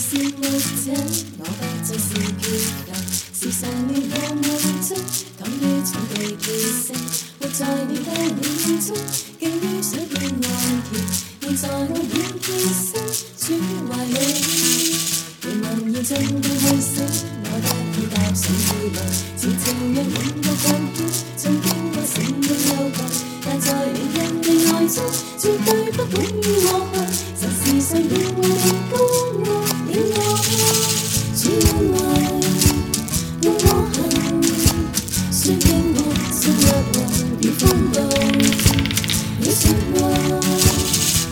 是末者，我不再是骄人。时常了我梦中，等于准备乔迁。活在你的引中，于水的爱甜。现在我已脱身，说怀里。如们要尽快去死，我得要踏上未来。似情人恋过狂欢，像经过成的诱惑，但在你人的爱中，绝对不管于我去，曾是上要为我相約雲如風度，你說過，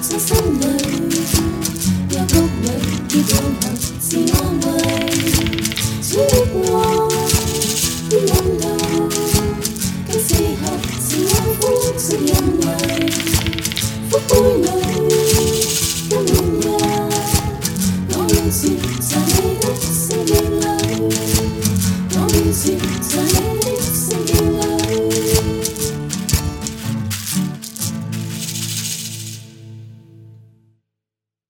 傷心裏、幽谷裏，跌往後是安慰。穿越過啲引路，更適合是安撫，屬因為福杯裏更暖日，我願説。